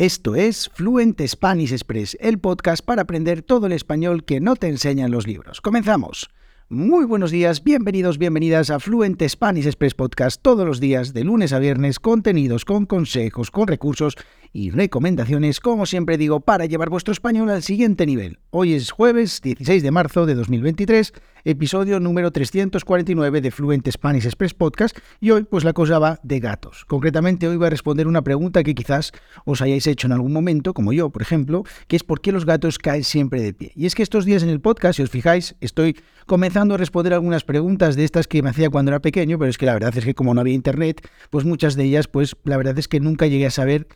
Esto es Fluent Spanish Express, el podcast para aprender todo el español que no te enseñan los libros. Comenzamos. Muy buenos días, bienvenidos, bienvenidas a Fluent Spanish Express Podcast todos los días, de lunes a viernes, contenidos con consejos, con recursos y recomendaciones, como siempre digo, para llevar vuestro español al siguiente nivel. Hoy es jueves 16 de marzo de 2023, episodio número 349 de Fluent Spanish Express Podcast y hoy pues la cosa va de gatos. Concretamente hoy voy a responder una pregunta que quizás os hayáis hecho en algún momento, como yo, por ejemplo, que es ¿por qué los gatos caen siempre de pie? Y es que estos días en el podcast, si os fijáis, estoy comenzando a responder algunas preguntas de estas que me hacía cuando era pequeño, pero es que la verdad es que como no había internet, pues muchas de ellas, pues la verdad es que nunca llegué a saber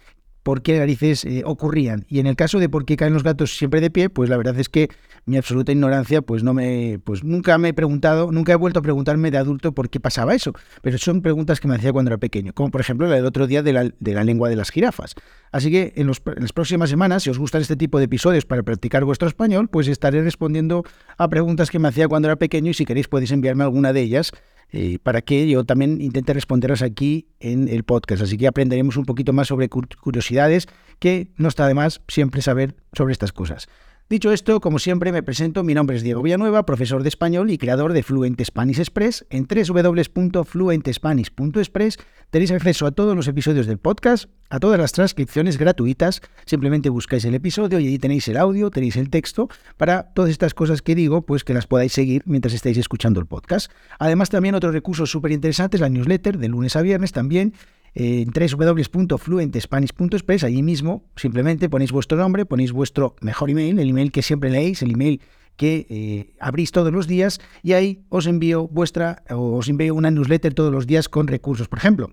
por qué narices eh, ocurrían. Y en el caso de por qué caen los gatos siempre de pie, pues la verdad es que mi absoluta ignorancia, pues no me, pues nunca me he preguntado, nunca he vuelto a preguntarme de adulto por qué pasaba eso. Pero son preguntas que me hacía cuando era pequeño, como por ejemplo la del otro día de la, de la lengua de las jirafas. Así que en, las próximas semanas, si os gustan este tipo de episodios para practicar vuestro español, pues estaré respondiendo a preguntas que me hacía cuando era pequeño y si queréis podéis enviarme alguna de ellas eh, para que yo también intente responderlas aquí en el podcast. Así que aprenderemos un poquito más sobre curiosidades, que no está de más siempre saber sobre estas cosas. Dicho esto, como siempre me presento, mi nombre es Diego Villanueva, profesor de español y creador de Fluent Spanish Express. En www.fluentespanish.express tenéis acceso a todos los episodios del podcast, a todas las transcripciones gratuitas. Simplemente buscáis el episodio y allí tenéis el audio, tenéis el texto para todas estas cosas que digo, pues que las podáis seguir mientras estáis escuchando el podcast. Además, también otros recursos súper interesantes, la newsletter de lunes a viernes también en www.fluentespanish.express, allí mismo simplemente ponéis vuestro nombre, ponéis vuestro mejor email, el email que siempre leéis, el email que eh, abrís todos los días y ahí os envío vuestra, os envío una newsletter todos los días con recursos. Por ejemplo,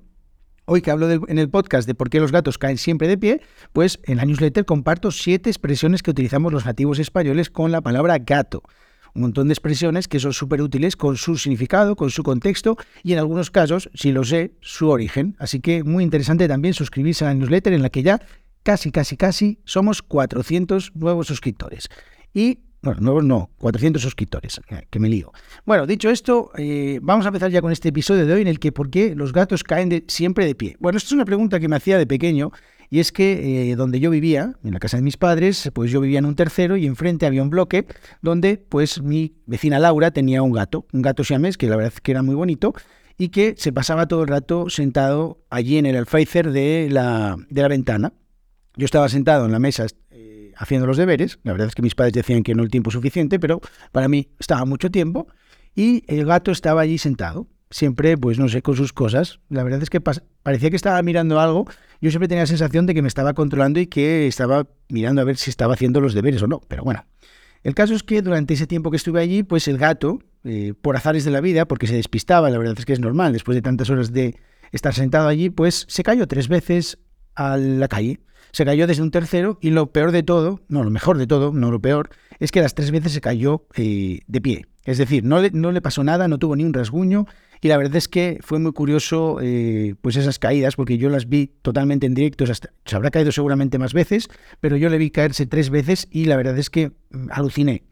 Hoy que hablo en el podcast de por qué los gatos caen siempre de pie, pues en la newsletter comparto siete expresiones que utilizamos los nativos españoles con la palabra gato un montón de expresiones que son súper útiles con su significado, con su contexto y en algunos casos, si lo sé, su origen. Así que muy interesante también suscribirse a la newsletter en la que ya casi, casi, casi somos 400 nuevos suscriptores. Y bueno, nuevos no, 400 suscriptores, que me lío. Bueno, dicho esto, eh, vamos a empezar ya con este episodio de hoy en el que por qué los gatos caen siempre de pie. Bueno, esto es una pregunta que me hacía de pequeño y es que eh, donde yo vivía, en la casa de mis padres, pues yo vivía en un tercero y enfrente había un bloque donde pues mi vecina Laura tenía un gato, un gato siamés que la verdad es que era muy bonito y que se pasaba todo el rato sentado allí en el alféizar de la, de la ventana. Yo estaba sentado en la mesa eh, haciendo los deberes, la verdad es que mis padres decían que no el tiempo suficiente, pero para mí estaba mucho tiempo y el gato estaba allí sentado siempre, pues no sé, con sus cosas. La verdad es que parecía que estaba mirando algo. Yo siempre tenía la sensación de que me estaba controlando y que estaba mirando a ver si estaba haciendo los deberes o no. Pero bueno, el caso es que durante ese tiempo que estuve allí, pues el gato, eh, por azares de la vida, porque se despistaba, la verdad es que es normal, después de tantas horas de estar sentado allí, pues se cayó tres veces a la calle. Se cayó desde un tercero y lo peor de todo, no, lo mejor de todo, no lo peor, es que las tres veces se cayó eh, de pie. Es decir, no le, no le pasó nada, no tuvo ni un rasguño y la verdad es que fue muy curioso eh, pues esas caídas, porque yo las vi totalmente en directo, se habrá caído seguramente más veces, pero yo le vi caerse tres veces y la verdad es que mm, aluciné.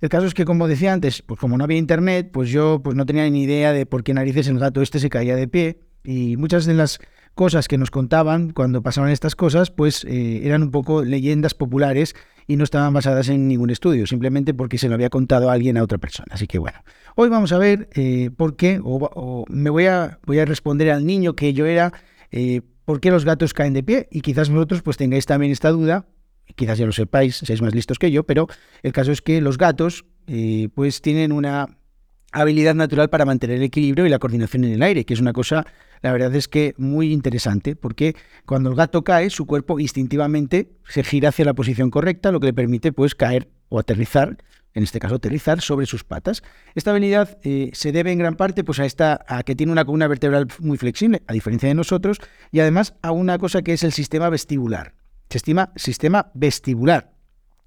El caso es que, como decía antes, pues como no había internet, pues yo pues no tenía ni idea de por qué narices el gato este se caía de pie. Y muchas de las cosas que nos contaban cuando pasaban estas cosas, pues eh, eran un poco leyendas populares y no estaban basadas en ningún estudio, simplemente porque se lo había contado alguien a otra persona. Así que bueno, hoy vamos a ver eh, por qué, o, me voy a, voy a responder al niño que yo era, eh, por qué los gatos caen de pie y quizás vosotros pues tengáis también esta duda, quizás ya lo sepáis, seáis más listos que yo, pero el caso es que los gatos pues tienen una habilidad natural para mantener el equilibrio y la coordinación en el aire, que es una cosa, la verdad es que muy interesante, porque cuando el gato cae, su cuerpo instintivamente se gira hacia la posición correcta, lo que le permite pues caer o aterrizar, en este caso aterrizar sobre sus patas. Esta habilidad eh, se debe en gran parte pues a esta a que tiene una columna vertebral muy flexible, a diferencia de nosotros, y además a una cosa que es el sistema vestibular. Se estima sistema vestibular,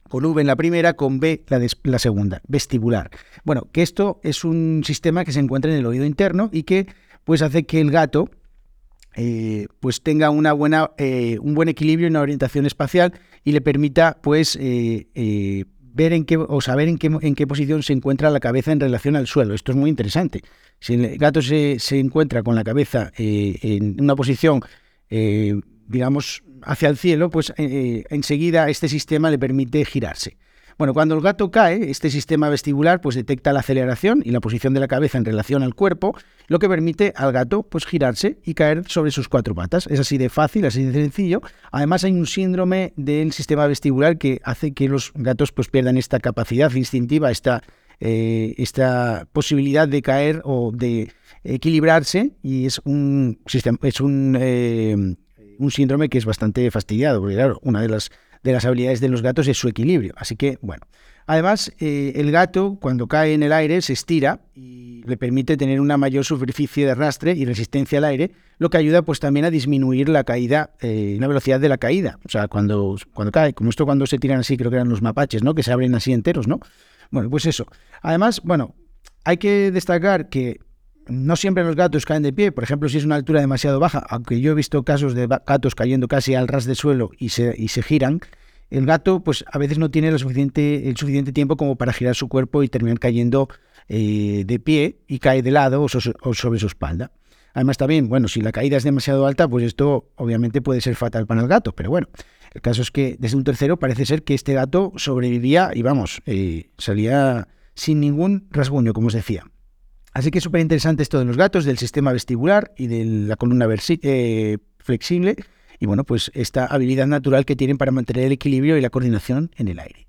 con V en la primera, con B la, la, segunda, vestibular. Bueno, que esto es un sistema que se encuentra en el oído interno y que pues hace que el gato eh, pues tenga una buena, eh, un buen equilibrio y una orientación espacial y le permita pues eh, ver en qué o saber en qué, en qué posición se encuentra la cabeza en relación al suelo. Esto es muy interesante. Si el gato se, se encuentra con la cabeza en una posición digamos, hacia el cielo, pues eh, enseguida este sistema le permite girarse. Bueno, cuando el gato cae, este sistema vestibular pues detecta la aceleración y la posición de la cabeza en relación al cuerpo, lo que permite al gato pues girarse y caer sobre sus cuatro patas. Es así de fácil, así de sencillo. Además hay un síndrome del sistema vestibular que hace que los gatos pues pierdan esta capacidad instintiva, esta, eh, esta posibilidad de caer o de equilibrarse y es un sistema, es un, eh, un síndrome que es bastante fastidiado, porque claro, una de las de las habilidades de los gatos es su equilibrio. Así que, bueno. Además, eh, el gato, cuando cae en el aire, se estira y le permite tener una mayor superficie de arrastre y resistencia al aire, lo que ayuda pues también a disminuir la caída, eh, la velocidad de la caída. O sea, cuando, cuando cae, como esto cuando se tiran así, creo que eran los mapaches, ¿no? Que se abren así enteros, ¿no? Bueno, pues eso. Además, bueno, hay que destacar que no siempre los gatos caen de pie, por ejemplo, si es una altura demasiado baja, aunque yo he visto casos de gatos cayendo casi al ras de suelo y se, y se giran, el gato pues a veces no tiene el suficiente tiempo como para girar su cuerpo y terminar cayendo eh, de pie y cae de lado o, sobre su espalda. Además también, bueno, si la caída es demasiado alta, pues esto obviamente puede ser fatal para el gato, pero bueno, el caso es que desde un tercero parece ser que este gato sobrevivía y vamos, eh, salía sin ningún rasguño, como os decía. Así que es súper interesante esto de los gatos, del sistema vestibular y de la columna eh, flexible. Y bueno, pues esta habilidad natural que tienen para mantener el equilibrio y la coordinación en el aire.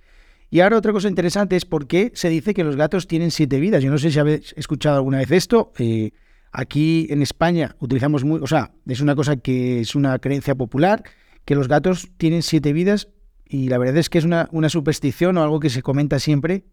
Y ahora otra cosa interesante es por qué se dice que los gatos tienen siete vidas. Yo no sé si habéis escuchado alguna vez esto. Eh, aquí en España utilizamos muy, o sea, es una cosa que es una creencia popular, que los gatos tienen siete vidas y la verdad es que es una, una superstición o algo que se comenta siempre,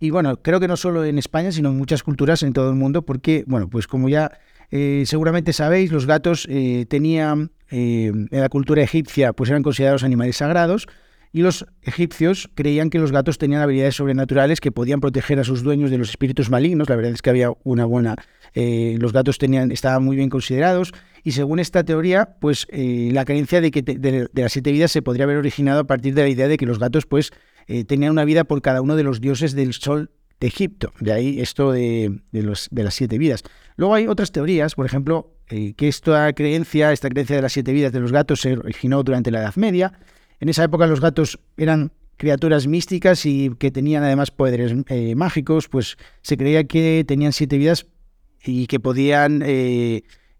y bueno, creo que no solo en España, sino en muchas culturas en todo el mundo, porque, bueno, pues como ya eh, seguramente sabéis, los gatos eh, tenían, eh, en la cultura egipcia, pues eran considerados animales sagrados, y los egipcios creían que los gatos tenían habilidades sobrenaturales que podían proteger a sus dueños de los espíritus malignos. La verdad es que había una buena. los gatos tenían, estaban muy bien considerados. Y según esta teoría, pues la creencia de que de, las siete vidas se podría haber originado a partir de la idea de que los gatos, pues, eh, tenían una vida por cada uno de los dioses del sol de Egipto. De ahí esto de, de las siete vidas. Luego hay otras teorías, por ejemplo, eh, que esta creencia, esta creencia de las siete vidas de los gatos se originó durante la Edad Media. En esa época los gatos eran criaturas místicas y que tenían además poderes eh, mágicos, pues se creía que tenían siete vidas y que podían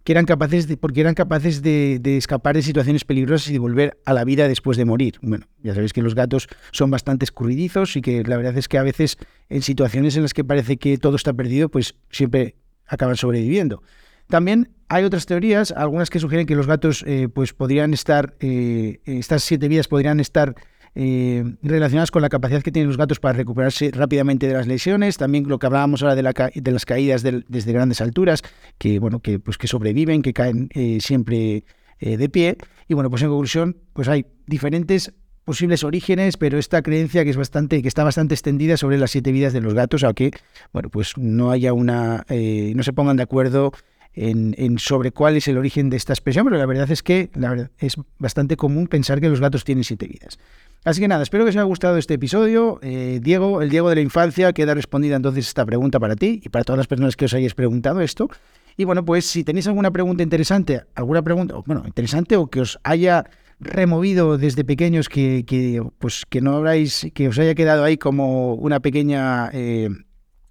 que eran capaces de, porque eran capaces de, escapar de situaciones peligrosas y de volver a la vida después de morir. Bueno, ya sabéis que los gatos son bastante escurridizos y que la verdad es que a veces en situaciones en las que parece que todo está perdido, pues siempre acaban sobreviviendo. También hay otras teorías, algunas que sugieren que los gatos eh, pues podrían estar, eh, estas siete vidas podrían estar eh, relacionadas con la capacidad que tienen los gatos para recuperarse rápidamente de las lesiones, también lo que hablábamos ahora de, la de las caídas desde grandes alturas, que bueno, que pues que sobreviven, que caen eh, siempre eh, de pie. Y bueno, pues en conclusión, pues hay diferentes posibles orígenes, pero esta creencia que es bastante, que está bastante extendida sobre las siete vidas de los gatos, aunque bueno, pues no haya una, no se pongan de acuerdo en, sobre cuál es el origen de esta expresión, pero la verdad es que la verdad, es bastante común pensar que los gatos tienen siete vidas. Así que nada, espero que os haya gustado este episodio. Eh, Diego, el Diego de la infancia, queda respondida entonces esta pregunta para ti y para todas las personas que os hayáis preguntado esto. Y bueno, pues si tenéis alguna pregunta interesante, alguna pregunta, bueno, interesante o que os haya removido desde pequeños que, que pues que no habráis, que os haya quedado ahí como una pequeña eh,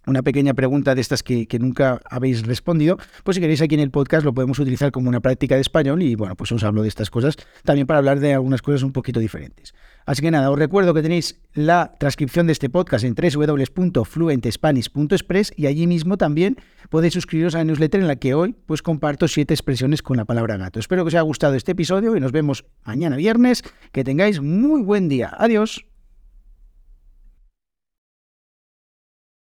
una pequeña pregunta de estas que, nunca habéis respondido, pues si queréis aquí en el podcast lo podemos utilizar como una práctica de español y bueno, pues os hablo de estas cosas también para hablar de algunas cosas un poquito diferentes. Así que nada, os recuerdo que tenéis la transcripción de este podcast en www.fluentespanish.express y allí mismo también podéis suscribiros a la newsletter en la que hoy pues comparto siete expresiones con la palabra gato. Espero que os haya gustado este episodio y nos vemos mañana viernes. Que tengáis muy buen día. Adiós.